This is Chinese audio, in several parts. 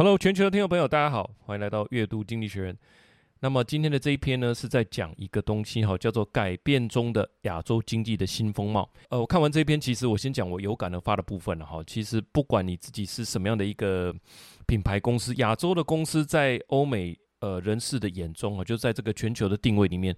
Hello，全球的听众朋友，大家好，欢迎来到阅读经济学人。那么今天的这一篇呢，是在讲一个东西哈，叫做改变中的亚洲经济的新风貌。呃，我看完这篇，其实我先讲我有感而发的部分了哈。其实不管你自己是什么样的一个品牌公司，亚洲的公司在欧美呃人士的眼中啊，就在这个全球的定位里面。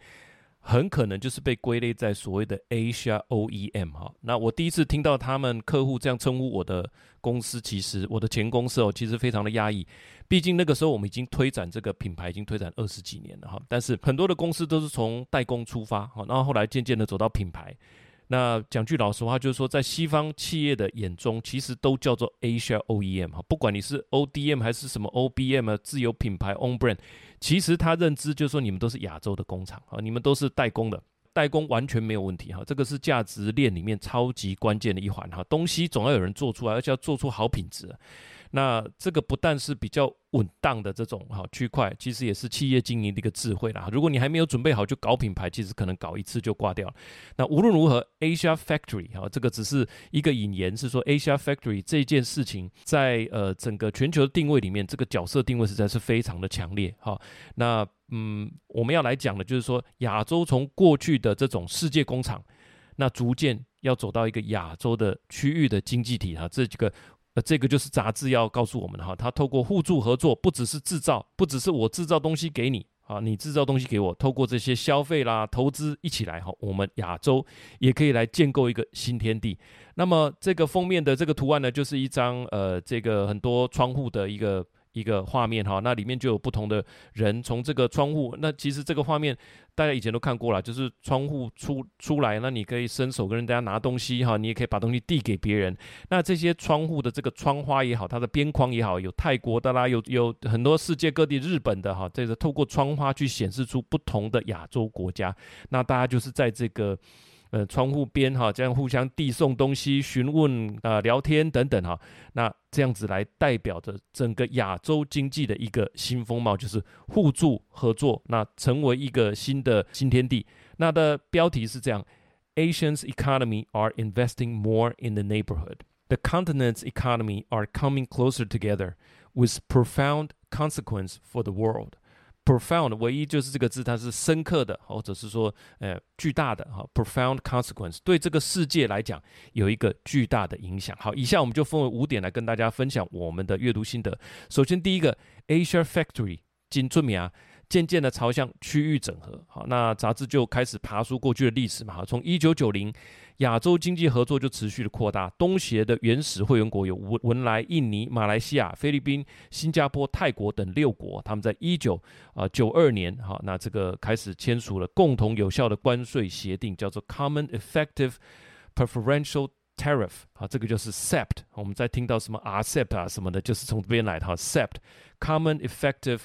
很可能就是被归类在所谓的 Asia OEM 哈。那我第一次听到他们客户这样称呼我的公司，其实我的前公司哦，其实非常的压抑。毕竟那个时候我们已经推展这个品牌，已经推展二十几年了哈。但是很多的公司都是从代工出发哈，然后后来渐渐的走到品牌。那讲句老实话，就是说，在西方企业的眼中，其实都叫做 Asia OEM 哈，不管你是 ODM 还是什么 OBM，自有品牌 Own Brand，其实他认知就是说，你们都是亚洲的工厂啊，你们都是代工的，代工完全没有问题哈，这个是价值链里面超级关键的一环哈，东西总要有人做出来，而且要做出好品质。那这个不但是比较稳当的这种哈区块，其实也是企业经营的一个智慧啦。如果你还没有准备好就搞品牌，其实可能搞一次就挂掉了。那无论如何，Asia Factory 哈，这个只是一个引言，是说 Asia Factory 这件事情在呃整个全球定位里面，这个角色定位实在是非常的强烈哈。那嗯，我们要来讲的就是说，亚洲从过去的这种世界工厂，那逐渐要走到一个亚洲的区域的经济体哈，这几个。那，这个就是杂志要告诉我们的哈，它透过互助合作，不只是制造，不只是我制造东西给你啊，你制造东西给我，透过这些消费啦、投资一起来哈，我们亚洲也可以来建构一个新天地。那么这个封面的这个图案呢，就是一张呃，这个很多窗户的一个。一个画面哈，那里面就有不同的人从这个窗户。那其实这个画面大家以前都看过了，就是窗户出出来，那你可以伸手跟人家拿东西哈，你也可以把东西递给别人。那这些窗户的这个窗花也好，它的边框也好，有泰国的啦，有有很多世界各地日本的哈，这个透过窗花去显示出不同的亚洲国家。那大家就是在这个。呃，窗户边哈，这样互相递送东西、询问啊、呃、聊天等等哈，那这样子来代表着整个亚洲经济的一个新风貌，就是互助合作，那成为一个新的新天地。那的标题是这样：Asians economy are investing more in the neighborhood. The continent's economy are coming closer together with profound consequence for the world. Profound 唯一就是这个字，它是深刻的，或者是说，呃，巨大的哈。Profound consequence 对这个世界来讲有一个巨大的影响。好，以下我们就分为五点来跟大家分享我们的阅读心得。首先，第一个，Asia Factory 金春明啊。渐渐的朝向区域整合，好，那杂志就开始爬梳过去的历史嘛，从一九九零，亚洲经济合作就持续的扩大，东协的原始会员国有文文莱、印尼、马来西亚、菲律宾、新加坡、泰国等六国，他们在一九啊九二年，哈，那这个开始签署了共同有效的关税协定，叫做 Common Effective Preferential Tariff，啊，这个就是 CEPT，我们在听到什么 RCEP 啊什么的，就是从这边来的哈，CEPT，Common Effective。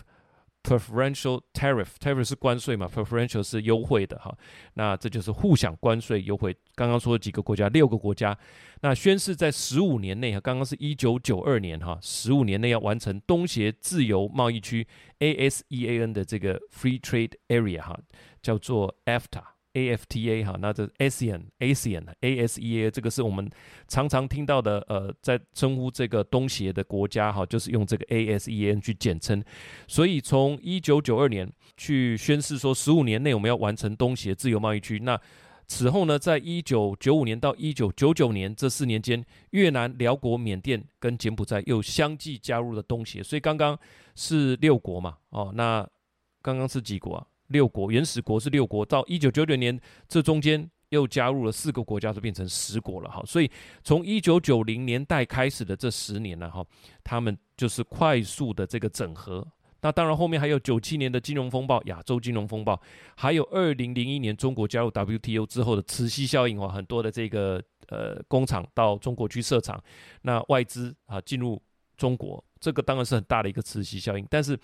Preferential tariff，tariff 是关税嘛，preferential 是优惠的哈，那这就是互享关税优惠。刚刚说的几个国家，六个国家，那宣誓在十五年内哈，刚刚是一九九二年哈，十五年内要完成东协自由贸易区 ASEAN 的这个 Free Trade Area 哈，叫做 AFTA。AFTA 哈，那这 ASEAN ASEAN ASEA 这个是我们常常听到的，呃，在称呼这个东协的国家哈，就是用这个 ASEAN 去简称。所以从一九九二年去宣誓说，十五年内我们要完成东协自由贸易区。那此后呢，在一九九五年到一九九九年这四年间，越南、寮国、缅甸跟柬埔寨又相继加入了东协。所以刚刚是六国嘛，哦，那刚刚是几国啊？六国原始国是六国，到一九九九年这中间又加入了四个国家，就变成十国了哈。所以从一九九零年代开始的这十年呢，哈，他们就是快速的这个整合。那当然后面还有九七年的金融风暴，亚洲金融风暴，还有二零零一年中国加入 WTO 之后的磁吸效应，哈，很多的这个呃工厂到中国去设厂，那外资啊进入中国，这个当然是很大的一个磁吸效应。但是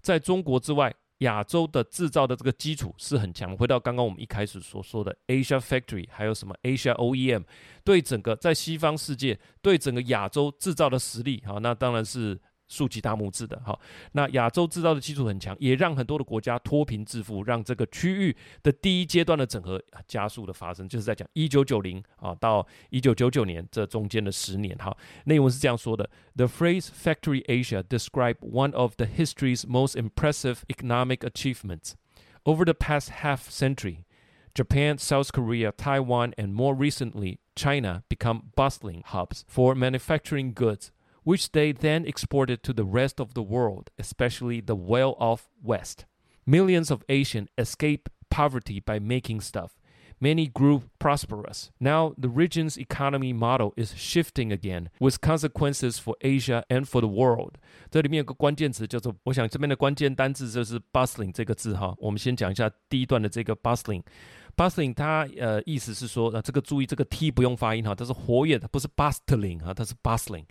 在中国之外，亚洲的制造的这个基础是很强。回到刚刚我们一开始所说的 Asia Factory，还有什么 Asia OEM，对整个在西方世界对整个亚洲制造的实力，好，那当然是竖起大拇指的哈。那亚洲制造的基础很强，也让很多的国家脱贫致富，让这个区域的第一阶段的整合加速的发生，就是在讲一九九零啊到一九九九年这中间的十年哈。内文是这样说的：The phrase "Factory Asia" describe one of the history's most impressive economic achievements over the past half century. Japan, South Korea, Taiwan, and more recently China become bustling hubs for manufacturing goods. which they then exported to the rest of the world, especially the well-off West. Millions of Asians escaped poverty by making stuff. Many grew prosperous. Now the region's economy model is shifting again, with consequences for Asia and for the world. 这里面有个关键词叫做，我想这边的关键单字就是 bustling 这个字哈。我们先讲一下第一段的这个 bustling。bustling 它呃意思是说，呃这个注意这个 t 不用发音哈，它是活跃的，不是 bustling 哈，它是 bustling。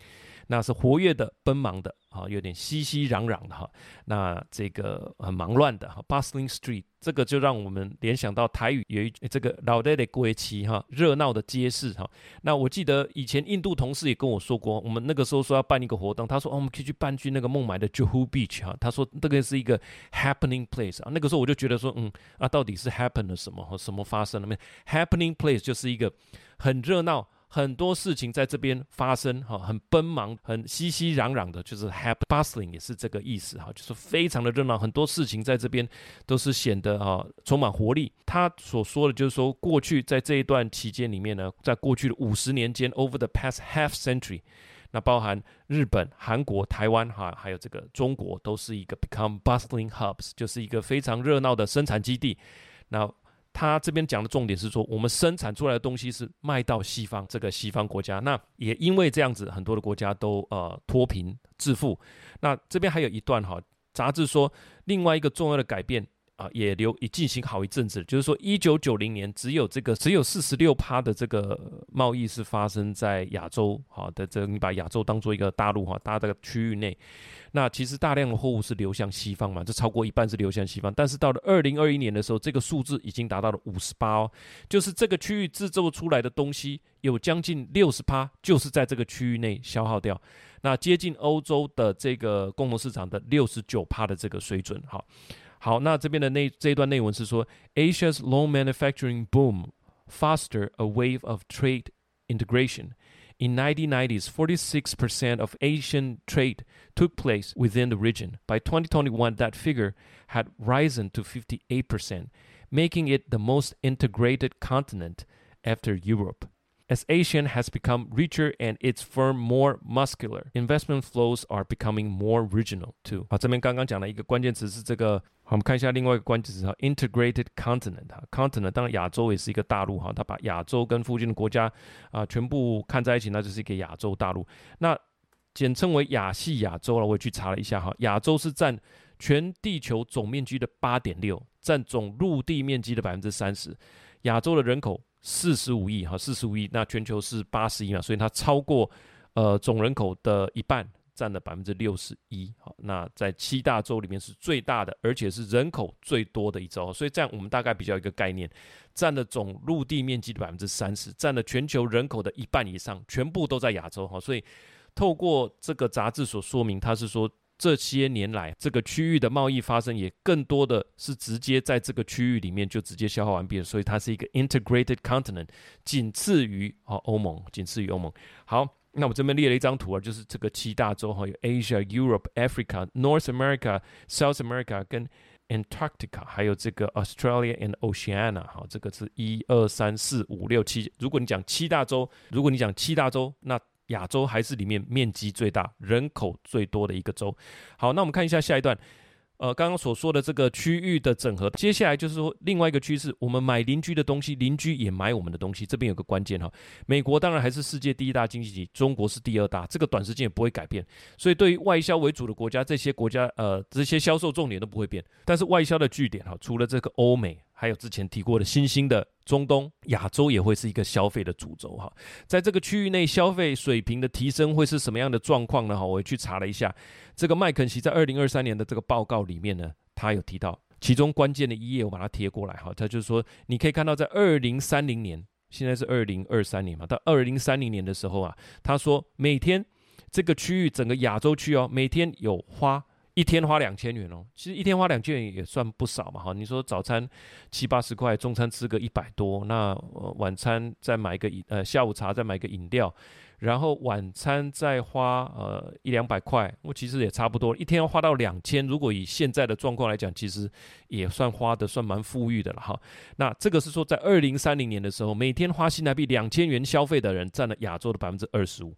那是活跃的、奔忙的，啊，有点熙熙攘攘的哈。那这个很忙乱的哈，bustling street，这个就让我们联想到台语有一这个老爹的归期哈，热闹的街市哈。那我记得以前印度同事也跟我说过，我们那个时候说要办一个活动，他说哦，我们可以去办去那个孟买的 Juhu Beach 哈。他说这个是一个 happening place 啊。那个时候我就觉得说，嗯啊，到底是 happen 了什么和什么发生了没？happening place 就是一个很热闹。很多事情在这边发生，哈，很奔忙，很熙熙攘攘的，就是 happy bustling 也是这个意思，哈，就是非常的热闹。很多事情在这边都是显得哈充满活力。他所说的就是说，过去在这一段期间里面呢，在过去的五十年间，over the past half century，那包含日本、韩国、台湾，哈，还有这个中国，都是一个 become bustling hubs，就是一个非常热闹的生产基地。那他这边讲的重点是说，我们生产出来的东西是卖到西方这个西方国家，那也因为这样子，很多的国家都呃脱贫致富。那这边还有一段哈，杂志说另外一个重要的改变。啊，也留也进行好一阵子，就是说，一九九零年只有这个只有四十六趴的这个贸易是发生在亚洲，好的，这你把亚洲当做一个大陆哈，大这个区域内，那其实大量的货物是流向西方嘛，这超过一半是流向西方，但是到了二零二一年的时候，这个数字已经达到了五十八哦，就是这个区域制作出来的东西有将近六十趴，就是在这个区域内消耗掉，那接近欧洲的这个共同市场的六十九趴的这个水准，好。好，那这边的内这一段内文是说，Asia's long manufacturing boom fostered a wave of trade integration. In 1990s, 46% of Asian trade took place within the region. By 2021, that figure had risen to 58%, making it the most integrated continent after Europe. As Asian has become richer and its firm more muscular, investment flows are becoming more regional too. 好，这边刚刚讲了一个关键词是这个，好，我们看一下另外一个关键词哈，integrated continent 哈，continent 当然亚洲也是一个大陆哈，它把亚洲跟附近的国家啊全部看在一起，那就是一个亚洲大陆。那简称为亚细亚洲了，我也去查了一下哈，亚洲是占全地球总面积的八点六，占总陆地面积的百分之三十，亚洲的人口。四十五亿哈，四十五亿，那全球是八十亿嘛，所以它超过呃总人口的一半，占了百分之六十一。好，那在七大洲里面是最大的，而且是人口最多的一洲。所以这样我们大概比较一个概念，占了总陆地面积的百分之三十，占了全球人口的一半以上，全部都在亚洲哈。所以透过这个杂志所说明，它是说。这些年来，这个区域的贸易发生也更多的是直接在这个区域里面就直接消耗完毕了，所以它是一个 integrated continent，仅次于啊欧盟，仅次于欧盟。好，那我这边列了一张图啊，就是这个七大洲哈，有 Asia、Europe、Africa、North America、South America 跟 Antarctica，还有这个 Australia and Oceania。好，这个是一二三四五六七。如果你讲七大洲，如果你讲七大洲，那亚洲还是里面面积最大、人口最多的一个州。好，那我们看一下下一段。呃，刚刚所说的这个区域的整合，接下来就是说另外一个趋势，我们买邻居的东西，邻居也买我们的东西。这边有个关键哈，美国当然还是世界第一大经济体，中国是第二大，这个短时间也不会改变。所以对于外销为主的国家，这些国家呃这些销售重点都不会变。但是外销的据点哈，除了这个欧美。还有之前提过的新兴的中东、亚洲也会是一个消费的主轴哈，在这个区域内消费水平的提升会是什么样的状况呢？哈，我去查了一下，这个麦肯锡在二零二三年的这个报告里面呢，他有提到其中关键的一页，我把它贴过来哈，他就是说你可以看到在二零三零年，现在是二零二三年嘛，到二零三零年的时候啊，他说每天。这个区域整个亚洲区哦，每天有花一天花两千元哦，其实一天花两千元也算不少嘛哈。你说早餐七八十块，中餐吃个一百多，那、晚餐再买个饮呃下午茶再买个饮料。然后晚餐再花呃一两百块，我其实也差不多，一天要花到两千。如果以现在的状况来讲，其实也算花的算蛮富裕的了哈。那这个是说在二零三零年的时候，每天花新台币两千元消费的人占了亚洲的百分之二十五。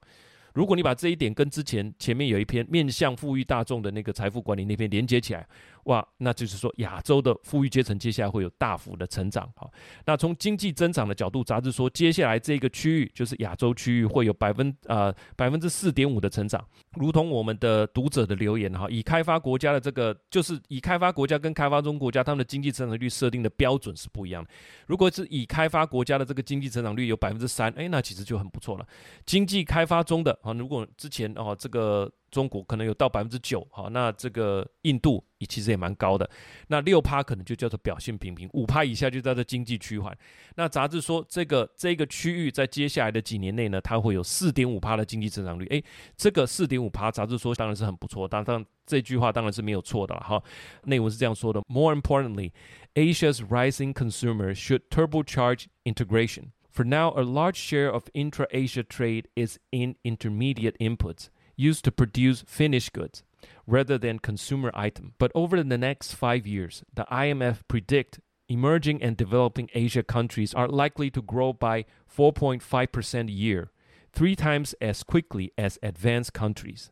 如果你把这一点跟之前前面有一篇面向富裕大众的那个财富管理那篇连接起来，哇，那就是说亚洲的富裕阶层接下来会有大幅的成长。好，那从经济增长的角度，杂志说接下来这个区域就是亚洲区域会有百分呃百分之四点五的成长，如同我们的读者的留言哈，已开发国家的这个就是已开发国家跟开发中国家他们的经济增长率设定的标准是不一样的。如果是已开发国家的这个经济增长率有百分之三，哎，那其实就很不错了。经济开发中的。啊，如果之前哦，这个中国可能有到百分之九，哈，那这个印度也其实也蛮高的，那六趴可能就叫做表现平平，五趴以下就叫做经济趋缓。那杂志说，这个这个区域在接下来的几年内呢，它会有四点五趴的经济增长率。诶，这个四点五趴，杂志说当然是很不错，当然这句话当然是没有错的了哈。内文是这样说的：More importantly, Asia's rising consumer should turbocharge integration. For now, a large share of intra-Asia trade is in intermediate inputs used to produce finished goods rather than consumer items. But over the next five years, the IMF predict emerging and developing Asia countries are likely to grow by 4.5% a year, three times as quickly as advanced countries.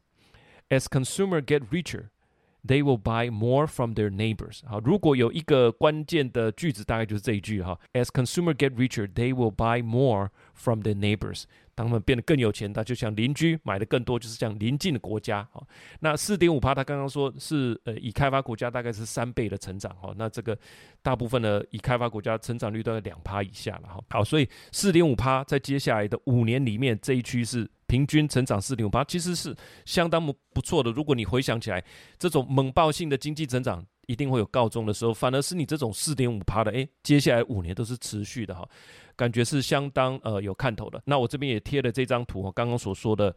As consumers get richer, They will buy more from their neighbors。好，如果有一个关键的句子，大概就是这一句哈。As consumers get richer, they will buy more from their neighbors。 当他们变得更有钱，他就像邻居买的更多，就是这样邻近的国家。好，那四点五趴，他刚刚说是呃，已开发国家大概是三倍的成长。哈，那这个大部分的已开发国家成长率都在两趴以下了。哈，好，所以四点五趴在接下来的五年里面，这一区是。平均成长四点五八，其实是相当不不错的。如果你回想起来，这种猛爆性的经济增长一定会有告终的时候，反而是你这种四点五趴的，诶，接下来五年都是持续的哈，感觉是相当呃有看头的。那我这边也贴了这张图，我刚刚所说的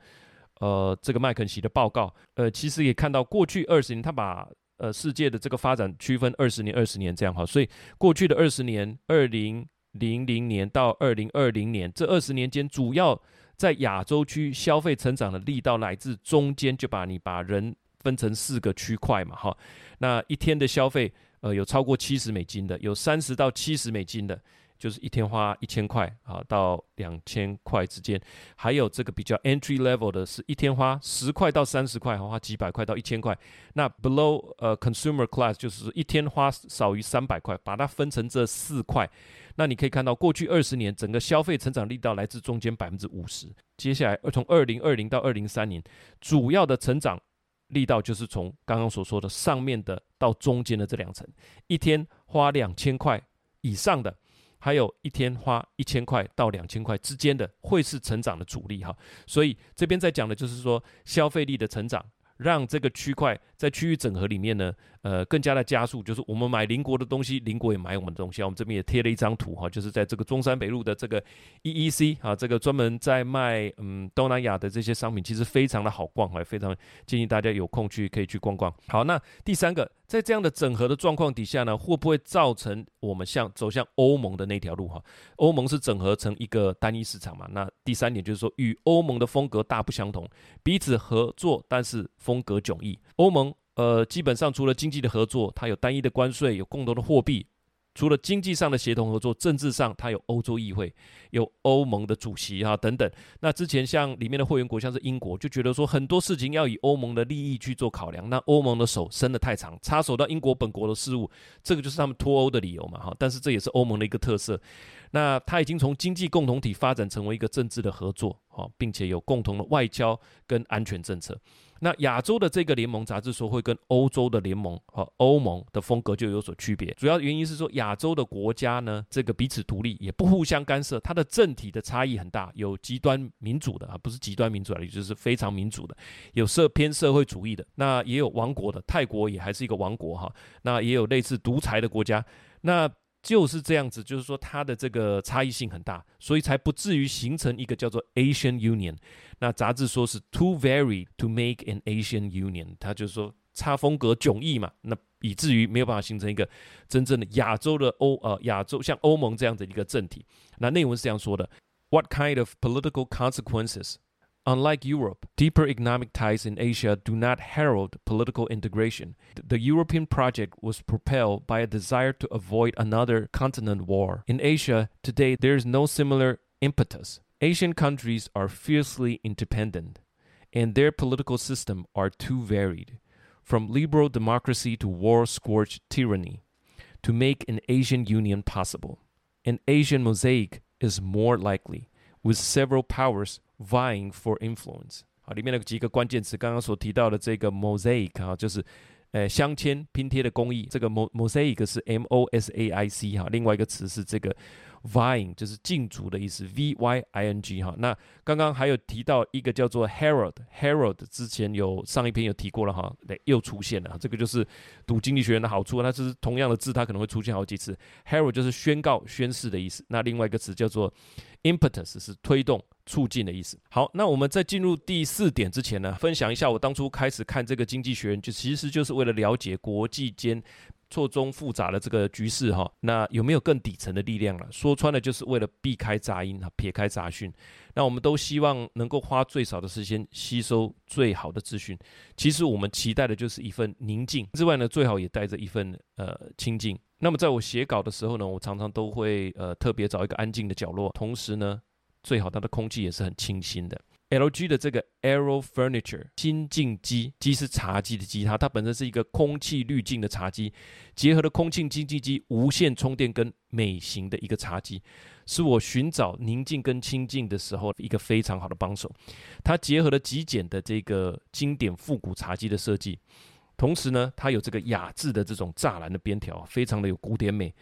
呃这个麦肯锡的报告，呃其实也看到过去二十年，他把呃世界的这个发展区分二十年、二十年这样哈，所以过去的二十年，二零零零年到二零二零年这二十年间，主要在亚洲区消费成长的力道来自中间，就把你把人分成四个区块嘛，哈，那一天的消费，呃，有超过七十美金的，有三十到七十美金的，就是一天花一千块啊到两千块之间，还有这个比较 entry level 的是一天花十块到三十块，花几百块到一千块，那 below 呃 consumer class 就是一天花少于三百块，把它分成这四块。那你可以看到，过去二十年整个消费成长力道来自中间百分之五十。接下来，从二零二零到二零三年，主要的成长力道就是从刚刚所说的上面的到中间的这两层。一天花两千块以上的，还有一天花一千块到两千块之间的，会是成长的主力哈。所以这边在讲的就是说消费力的成长。让这个区块在区域整合里面呢，呃，更加的加速。就是我们买邻国的东西，邻国也买我们的东西。我们这边也贴了一张图哈，就是在这个中山北路的这个 EEC 啊，这个专门在卖嗯东南亚的这些商品，其实非常的好逛，还非常建议大家有空去可以去逛逛。好，那第三个。在这样的整合的状况底下呢，会不会造成我们向走向欧盟的那条路？哈，欧盟是整合成一个单一市场嘛？那第三点就是说，与欧盟的风格大不相同，彼此合作，但是风格迥异。欧盟呃，基本上除了经济的合作，它有单一的关税，有共同的货币。除了经济上的协同合作，政治上它有欧洲议会，有欧盟的主席啊等等。那之前像里面的会员国，像是英国，就觉得说很多事情要以欧盟的利益去做考量。那欧盟的手伸得太长，插手到英国本国的事务，这个就是他们脱欧的理由嘛哈。但是这也是欧盟的一个特色。那它已经从经济共同体发展成为一个政治的合作，哈，并且有共同的外交跟安全政策。那亚洲的这个联盟杂志说会跟欧洲的联盟和欧盟的风格就有所区别，主要原因是说亚洲的国家呢，这个彼此独立，也不互相干涉，它的政体的差异很大，有极端民主的啊，不是极端民主的，也就是非常民主的，有社偏社会主义的，那也有王国的，泰国也还是一个王国哈，那也有类似独裁的国家，那。就是这样子，就是说它的这个差异性很大，所以才不至于形成一个叫做 Asian Union。那杂志说是 too varied to make an Asian Union，它就是说差风格迥异嘛，那以至于没有办法形成一个真正的亚洲的欧呃亚洲像欧盟这样的一个政体。那内文是这样说的：What kind of political consequences? Unlike Europe, deeper economic ties in Asia do not herald political integration. The European project was propelled by a desire to avoid another continent war. In Asia, today, there is no similar impetus. Asian countries are fiercely independent, and their political system are too varied, from liberal democracy to war-scorched tyranny, to make an Asian union possible. An Asian mosaic is more likely, with several powers vying for influence，好，里面的几个关键词，刚刚所提到的这个 mosaic 啊，就是呃镶嵌拼贴的工艺，这个 mosaic 是 m o s a i c 哈，另外一个词是这个。vying 就是竞逐的意思，v y i n g 哈。那刚刚还有提到一个叫做 herald，herald 之前有上一篇有提过了哈，又出现了。这个就是读经济学的好处，它是同样的字，它可能会出现好几次。herald 就是宣告、宣誓的意思。那另外一个词叫做 impetus，是推动、促进的意思。好，那我们在进入第四点之前呢，分享一下我当初开始看这个经济学人，就其实就是为了了解国际间。错综复杂的这个局势哈，那有没有更底层的力量了？说穿了就是为了避开杂音哈，撇开杂讯。那我们都希望能够花最少的时间吸收最好的资讯。其实我们期待的就是一份宁静之外呢，最好也带着一份呃清静。那么在我写稿的时候呢，我常常都会呃特别找一个安静的角落，同时呢，最好它的空气也是很清新的。LG 的这个 Aero Furniture 清净机，机是茶几的机，它它本身是一个空气滤净的茶几，结合了空气清净机、无线充电跟美型的一个茶几，是我寻找宁静跟清净的时候一个非常好的帮手。它结合了极简的这个经典复古茶几的设计，同时呢，它有这个雅致的这种栅栏的边条，非常的有古典美。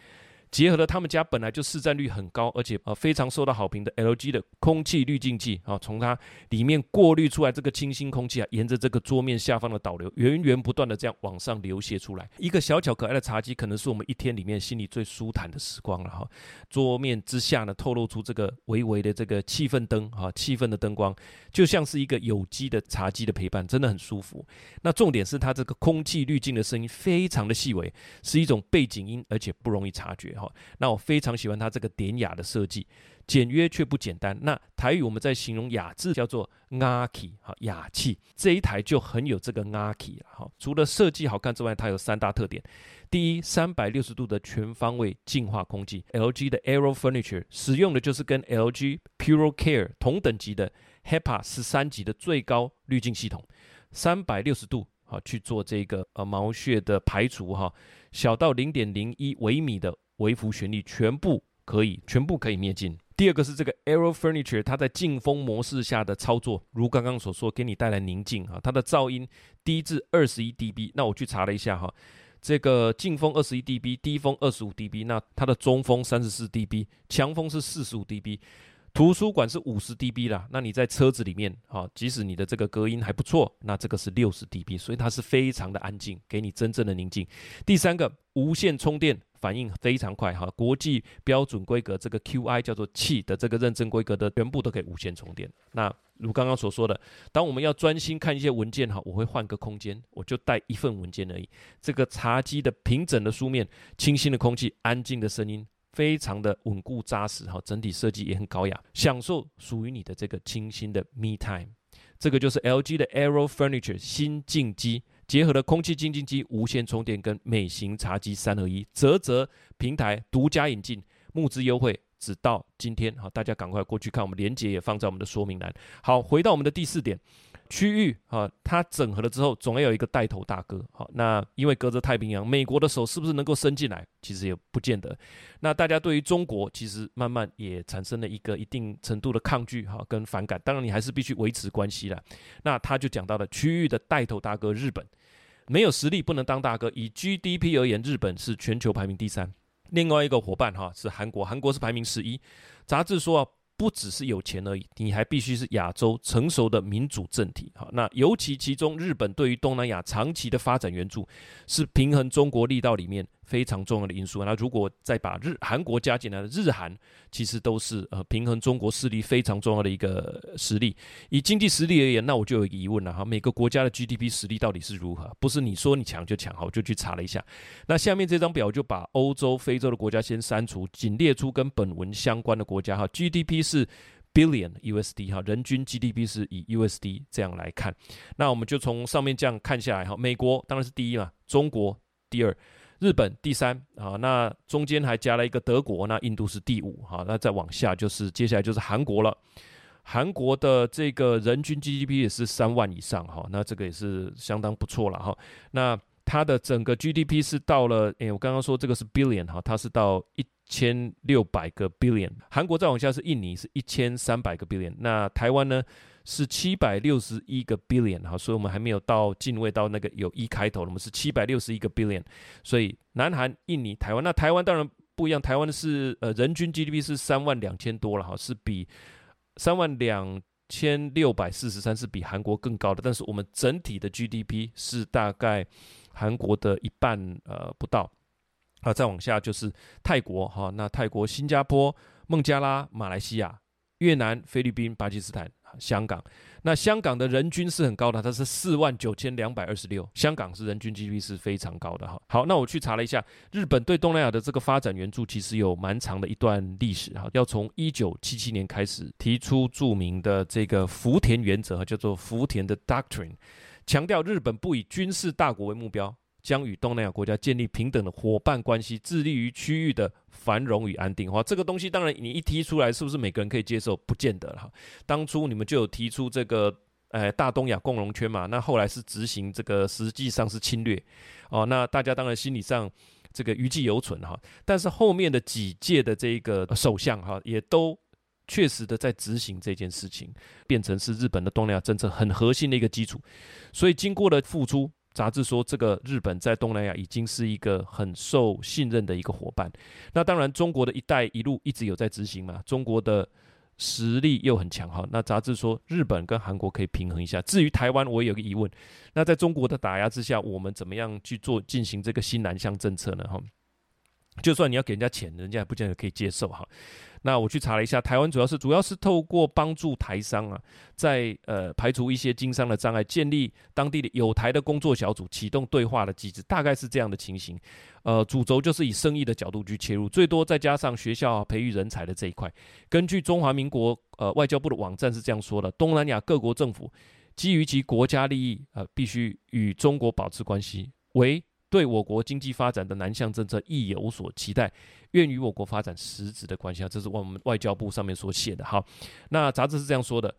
结合了他们家本来就市占率很高，而且呃非常受到好评的 LG 的空气滤净剂啊，从它里面过滤出来这个清新空气啊，沿着这个桌面下方的导流，源源不断的这样往上流泻出来。一个小巧可爱的茶几，可能是我们一天里面心里最舒坦的时光了哈。桌面之下呢，透露出这个微微的这个气氛灯哈，气氛的灯光，就像是一个有机的茶几的陪伴，真的很舒服。那重点是它这个空气滤净的声音非常的细微，是一种背景音，而且不容易察觉。好，那我非常喜欢它这个典雅的设计，简约却不简单。那台语我们在形容雅致叫做雅气，哈雅气。这一台就很有这个雅气。好，除了设计好看之外，它有三大特点。第一，三百六十度的全方位净化空气。LG 的 Aero Furniture 使用的就是跟 LG Pure Care 同等级的 HEPA 十三级的最高滤镜系统，三百六十度好去做这个呃毛屑的排除哈。小到零点零一微米的微幅旋律，全部可以全部可以灭尽。第二个是这个 Arrow Furniture，它在静风模式下的操作，如刚刚所说，给你带来宁静啊。它的噪音低至二十一 dB，那我去查了一下哈，这个静风二十一 dB，低风二十五 dB，那它的中风三十四 dB，强风是四十五 dB。图书馆是五十 dB 啦，那你在车子里面，哈，即使你的这个隔音还不错，那这个是六十 dB，所以它是非常的安静，给你真正的宁静。第三个，无线充电反应非常快，哈，国际标准规格这个 QI 叫做气的这个认证规格的，全部都可以无线充电。那如刚刚所说的，当我们要专心看一些文件，哈，我会换个空间，我就带一份文件而已。这个茶几的平整的书面，清新的空气，安静的声音。非常的稳固扎实哈，整体设计也很高雅，享受属于你的这个清新的 me time。这个就是 LG 的 Aero Furniture 新净机，结合了空气清净机、无线充电跟美型茶几三合一，泽泽平台独家引进，募资优惠，直到今天好，大家赶快过去看，我们链接也放在我们的说明栏。好，回到我们的第四点。区域啊，它整合了之后，总要有一个带头大哥。好，那因为隔着太平洋，美国的手是不是能够伸进来？其实也不见得。那大家对于中国，其实慢慢也产生了一个一定程度的抗拒哈，跟反感。当然，你还是必须维持关系了。那他就讲到了区域的带头大哥日本，没有实力不能当大哥。以 GDP 而言，日本是全球排名第三。另外一个伙伴哈是韩国，韩国是排名十一。杂志说啊。不只是有钱而已，你还必须是亚洲成熟的民主政体。好，那尤其其中日本对于东南亚长期的发展援助，是平衡中国力道里面非常重要的因素。那如果再把日韩国加进来的日韩其实都是呃平衡中国势力非常重要的一个实力。以经济实力而言，那我就有疑问了哈，每个国家的 GDP 实力到底是如何？不是你说你强就强，哈，我就去查了一下。那下面这张表就把欧洲、非洲的国家先删除，仅列出跟本文相关的国家哈，GDP 是。billion USD 哈，人均 GDP 是以 USD 这样来看，那我们就从上面这样看下来哈，美国当然是第一嘛，中国第二，日本第三啊，那中间还加了一个德国，那印度是第五哈，那再往下就是接下来就是韩国了，韩国的这个人均 GDP 也是三万以上哈，那这个也是相当不错了哈，那它的整个 GDP 是到了，诶，我刚刚说这个是 billion 哈，它是到一。千六百个 billion，韩国再往下是印尼是一千三百个 billion，那台湾呢是七百六十一个 billion 哈，所以我们还没有到进位到那个有一开头，我们是七百六十一个 billion，所以南韩、印尼、台湾，那台湾当然不一样，台湾的是呃人均 GDP 是三万两千多了哈，是比三万两千六百四十三是比韩国更高的，但是我们整体的 GDP 是大概韩国的一半呃不到。啊，再往下就是泰国哈，那泰国、新加坡、孟加拉、马来西亚、越南、菲律宾、巴基斯坦、香港。那香港的人均是很高的，它是四万九千两百二十六。香港是人均 GDP 是非常高的哈。好，那我去查了一下，日本对东南亚的这个发展援助其实有蛮长的一段历史哈，要从一九七七年开始提出著名的这个福田原则，叫做福田的 Doctrine，强调日本不以军事大国为目标。将与东南亚国家建立平等的伙伴关系，致力于区域的繁荣与安定。哈，这个东西当然你一提出来，是不是每个人可以接受？不见得哈。当初你们就有提出这个，呃，大东亚共荣圈嘛。那后来是执行这个，实际上是侵略。哦，那大家当然心理上这个余悸犹存哈。但是后面的几届的这个首相哈，也都确实的在执行这件事情，变成是日本的东南亚政策很核心的一个基础。所以经过了付出。杂志说，这个日本在东南亚已经是一个很受信任的一个伙伴。那当然，中国的一带一路一直有在执行嘛，中国的实力又很强哈。那杂志说，日本跟韩国可以平衡一下。至于台湾，我也有个疑问，那在中国的打压之下，我们怎么样去做进行这个新南向政策呢？哈，就算你要给人家钱，人家也不见得可以接受哈。那我去查了一下，台湾主要是主要是透过帮助台商啊，在呃排除一些经商的障碍，建立当地的有台的工作小组，启动对话的机制，大概是这样的情形。呃，主轴就是以生意的角度去切入，最多再加上学校培育人才的这一块。根据中华民国呃外交部的网站是这样说的：东南亚各国政府基于其国家利益，呃，必须与中国保持关系，为对我国经济发展的南向政策亦有所期待。愿与我国发展实质的关系啊，这是我们外交部上面所写的。好，那杂志是这样说的：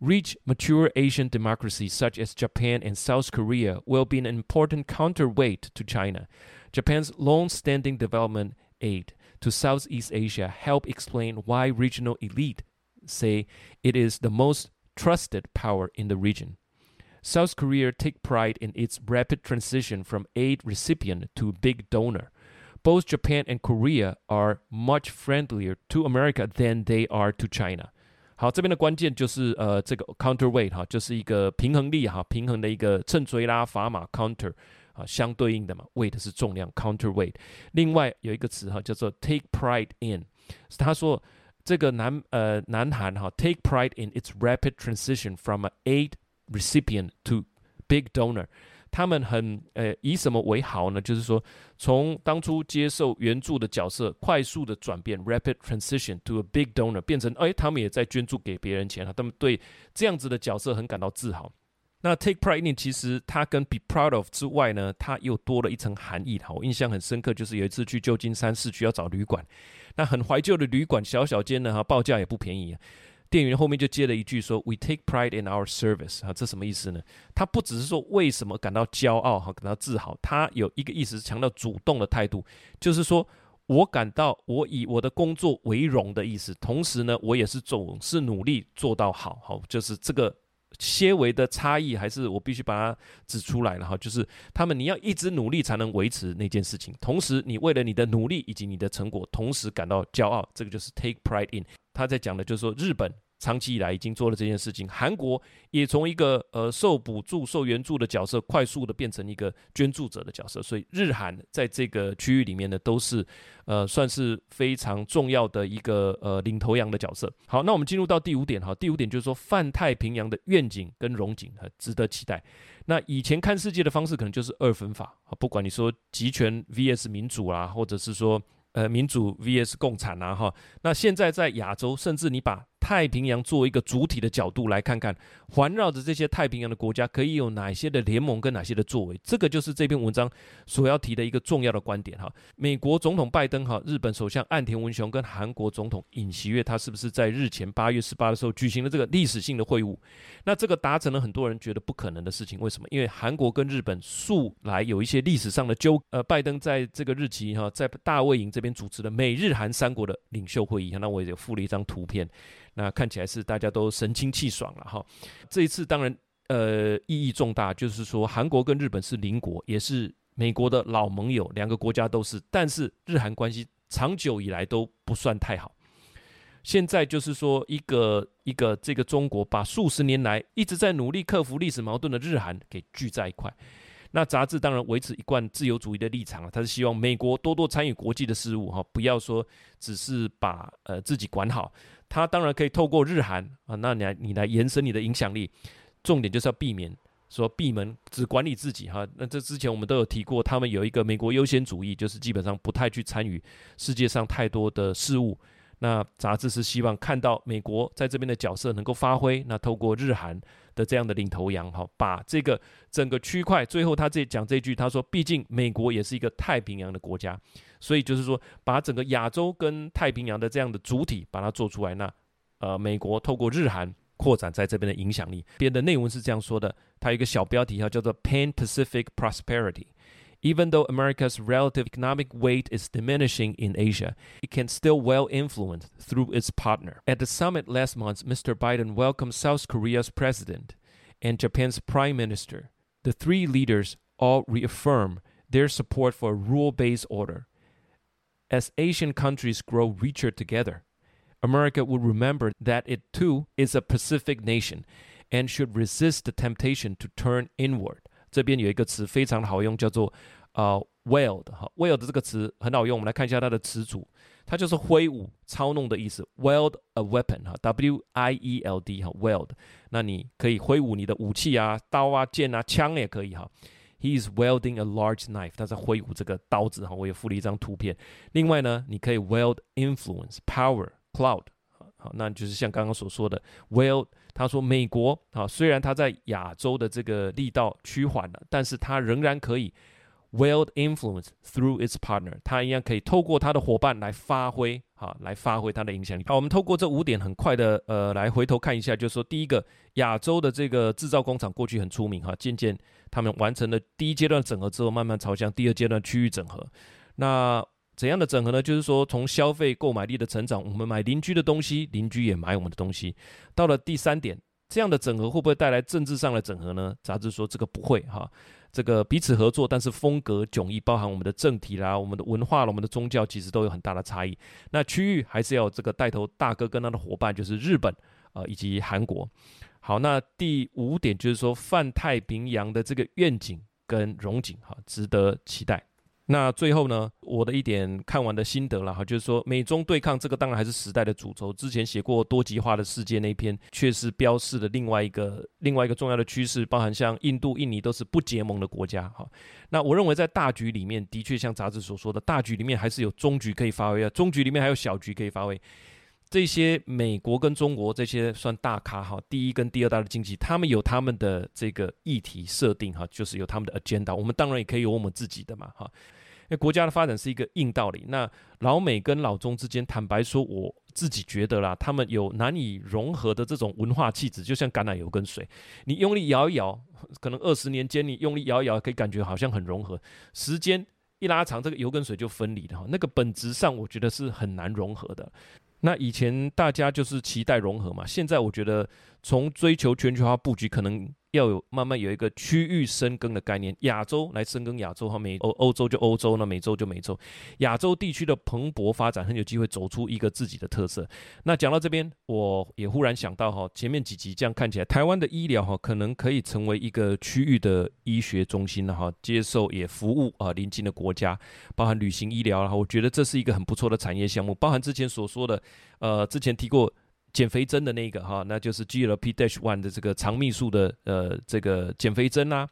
Rich, mature Asian democracies such as Japan and South Korea will be an important counterweight to China. Japan's long-standing development aid to Southeast Asia help explain why regional elite say it is the most trusted power in the region. South Korea take pride in its rapid transition from aid recipient to big donor. Both Japan and Korea are much friendlier to America than they are to China。好，这边的关键就是呃，这个 counterweight 哈，就是一个平衡力哈，平衡的一个秤锥啦砝码 counter 啊，相对应的嘛，weight 是重量 counterweight。另外有一个词哈，叫做 take pride in，他说这个南呃南韩哈 take pride in its rapid transition from an aid recipient to big donor。他们很呃以什么为豪呢？就是说，从当初接受援助的角色，快速的转变 （rapid transition to a big donor） 变成哎，他们也在捐助给别人钱了。他们对这样子的角色很感到自豪。那 take pride in 其实它跟 be proud of 之外呢，它又多了一层含义。哈，我印象很深刻，就是有一次去旧金山市区要找旅馆，那很怀旧的旅馆，小小间的哈，报价也不便宜。店员后面就接了一句说：“We take pride in our service。”啊，这什么意思呢？他不只是说为什么感到骄傲哈，感到自豪，他有一个意思是强调主动的态度，就是说我感到我以我的工作为荣的意思。同时呢，我也是总是努力做到好，好，就是这个些微的差异，还是我必须把它指出来了哈。就是他们你要一直努力才能维持那件事情，同时你为了你的努力以及你的成果，同时感到骄傲，这个就是 take pride in。他在讲的就是说日本。长期以来已经做了这件事情。韩国也从一个呃受补助、受援助的角色，快速的变成一个捐助者的角色。所以日韩在这个区域里面呢，都是呃算是非常重要的一个呃领头羊的角色。好，那我们进入到第五点哈，第五点就是说泛太平洋的愿景跟荣景很值得期待。那以前看世界的方式可能就是二分法，不管你说集权 VS 民主啊，或者是说呃民主 VS 共产啊哈。那现在在亚洲，甚至你把太平洋作为一个主体的角度来看看，环绕着这些太平洋的国家可以有哪些的联盟跟哪些的作为，这个就是这篇文章所要提的一个重要的观点哈。美国总统拜登哈，日本首相岸田文雄跟韩国总统尹锡悦，他是不是在日前八月十八的时候举行了这个历史性的会晤？那这个达成了很多人觉得不可能的事情，为什么？因为韩国跟日本素来有一些历史上的纠，呃，拜登在这个日期哈，在大卫营这边主持的美日韩三国的领袖会议，那我也有附了一张图片。那看起来是大家都神清气爽了哈。这一次当然呃意义重大，就是说韩国跟日本是邻国，也是美国的老盟友，两个国家都是。但是日韩关系长久以来都不算太好。现在就是说一个一个这个中国把数十年来一直在努力克服历史矛盾的日韩给聚在一块。那杂志当然维持一贯自由主义的立场啊，他是希望美国多多参与国际的事务哈，不要说只是把呃自己管好。他当然可以透过日韩啊，那你来你来延伸你的影响力，重点就是要避免说闭门只管理自己哈。那这之前我们都有提过，他们有一个美国优先主义，就是基本上不太去参与世界上太多的事物。那杂志是希望看到美国在这边的角色能够发挥，那透过日韩的这样的领头羊哈，把这个整个区块，最后他这讲这句，他说，毕竟美国也是一个太平洋的国家。所以就是说，把整个亚洲跟太平洋的这样的主体把它做出来，那呃，美国透过日韩扩展在这边的影响力。编的内文是这样说的，它有一个小标题哈，叫做 Pan-Pacific Prosperity。Even though America's relative economic weight is diminishing in Asia, it can still well influence through its partner. At the summit last month, Mr. Biden welcomed South Korea's president and Japan's prime minister. The three leaders all reaffirmed their support for a rule-based order. As Asian countries grow richer together, America will remember that it too is a Pacific nation and should resist the temptation to turn inward。这边有一个词非常好用，叫做呃 wield 哈 wield 这个词很好用，我们来看一下它的词组，它就是挥舞、操弄的意思。wield a weapon 哈，W I E L D 哈 wield，那你可以挥舞你的武器啊，刀啊、剑啊、枪也可以哈。He is welding a large knife，他在挥舞这个刀子哈，我也附了一张图片。另外呢，你可以 weld influence power cloud，好，那就是像刚刚所说的 wield。他说美国啊，虽然他在亚洲的这个力道趋缓了，但是他仍然可以 wield influence through its partner，他一样可以透过他的伙伴来发挥哈，来发挥他的影响力。好，我们透过这五点很快的呃来回头看一下，就是说第一个，亚洲的这个制造工厂过去很出名哈，渐渐。他们完成了第一阶段整合之后，慢慢朝向第二阶段区域整合。那怎样的整合呢？就是说，从消费购买力的成长，我们买邻居的东西，邻居也买我们的东西。到了第三点，这样的整合会不会带来政治上的整合呢？杂志说这个不会哈，这个彼此合作，但是风格迥异，包含我们的政体啦、我们的文化啦、我们的宗教，其实都有很大的差异。那区域还是要这个带头大哥跟他的伙伴，就是日本啊、以及韩国。好，那第五点就是说，泛太平洋的这个愿景跟荣景，哈，值得期待。那最后呢，我的一点看完的心得了哈，就是说美中对抗这个当然还是时代的主轴。之前写过多极化的世界那一篇，确实标示了另外一个 另外一个重要的趋势，包含像印度、印尼都是不结盟的国家哈。那我认为在大局里面，的确像杂志所说的，大局里面还是有中局可以发挥啊，中局里面还有小局可以发挥。这些美国跟中国这些算大咖哈，第一跟第二大的经济，他们有他们的这个议题设定哈，就是有他们的 agenda。我们当然也可以有我们自己的嘛哈。因为国家的发展是一个硬道理。那老美跟老中之间，坦白说，我自己觉得啦，他们有难以融合的这种文化气质，就像橄榄油跟水，你用力摇一摇，可能二十年间你用力摇一摇，可以感觉好像很融合，时间一拉长，这个油跟水就分离了哈。那个本质上，我觉得是很难融合的。那以前大家就是期待融合嘛，现在我觉得从追求全球化布局，可能。要有慢慢有一个区域深耕的概念，亚洲来深耕亚洲哈，美欧欧洲就欧洲，那美洲就美洲，亚洲地区的蓬勃发展很有机会走出一个自己的特色。那讲到这边，我也忽然想到哈，前面几集这样看起来，台湾的医疗哈，可能可以成为一个区域的医学中心了哈，接受也服务啊邻近的国家，包含旅行医疗，然后我觉得这是一个很不错的产业项目，包含之前所说的，呃，之前提过。减肥针的那个哈，那就是 GLP-1 的这个肠泌素的呃这个减肥针啊，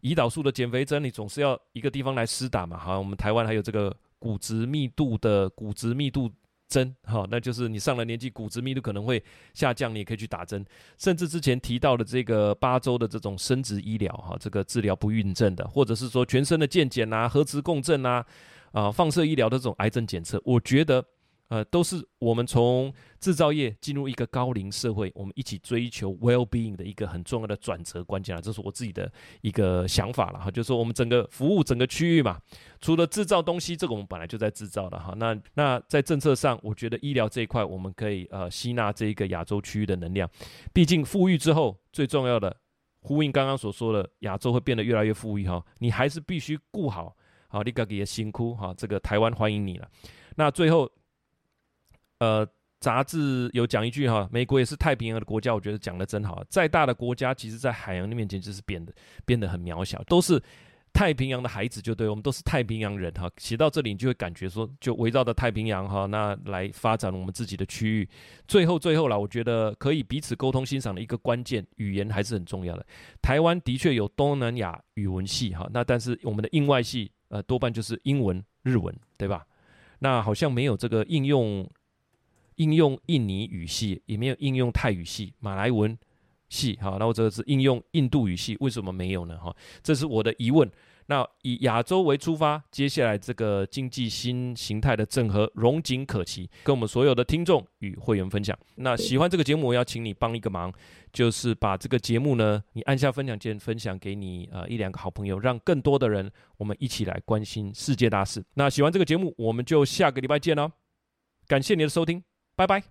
胰岛素的减肥针，你总是要一个地方来施打嘛。哈，我们台湾还有这个骨质密度的骨质密度针，哈，那就是你上了年纪骨质密度可能会下降，你也可以去打针。甚至之前提到的这个八周的这种生殖医疗哈，这个治疗不孕症的，或者是说全身的健检啊、核磁共振啊、啊放射医疗的这种癌症检测，我觉得。呃，都是我们从制造业进入一个高龄社会，我们一起追求 well-being 的一个很重要的转折关键啊，这是我自己的一个想法了哈。就是说，我们整个服务整个区域嘛，除了制造东西，这个我们本来就在制造的哈。那那在政策上，我觉得医疗这一块，我们可以呃吸纳这一个亚洲区域的能量。毕竟富裕之后，最重要的呼应刚刚所说的，亚洲会变得越来越富裕哈。你还是必须顾好好你自己的辛苦哈。这个台湾欢迎你了。那最后。呃，杂志有讲一句哈，美国也是太平洋的国家，我觉得讲得真好。再大的国家，其实在海洋的面前就是变得变得很渺小，都是太平洋的孩子，就对，我们都是太平洋人哈。写到这里，你就会感觉说，就围绕着太平洋哈，那来发展我们自己的区域。最后，最后了，我觉得可以彼此沟通欣赏的一个关键语言还是很重要的。台湾的确有东南亚语文系哈，那但是我们的应外系呃多半就是英文、日文，对吧？那好像没有这个应用。应用印尼语系，也没有应用泰语系、马来文系，好，那我这个是应用印度语系，为什么没有呢？哈，这是我的疑问。那以亚洲为出发，接下来这个经济新形态的整合，荣景可期，跟我们所有的听众与会员分享。那喜欢这个节目，我要请你帮一个忙，就是把这个节目呢，你按下分享键，分享给你呃一两个好朋友，让更多的人，我们一起来关心世界大事。那喜欢这个节目，我们就下个礼拜见喽，感谢你的收听。拜拜。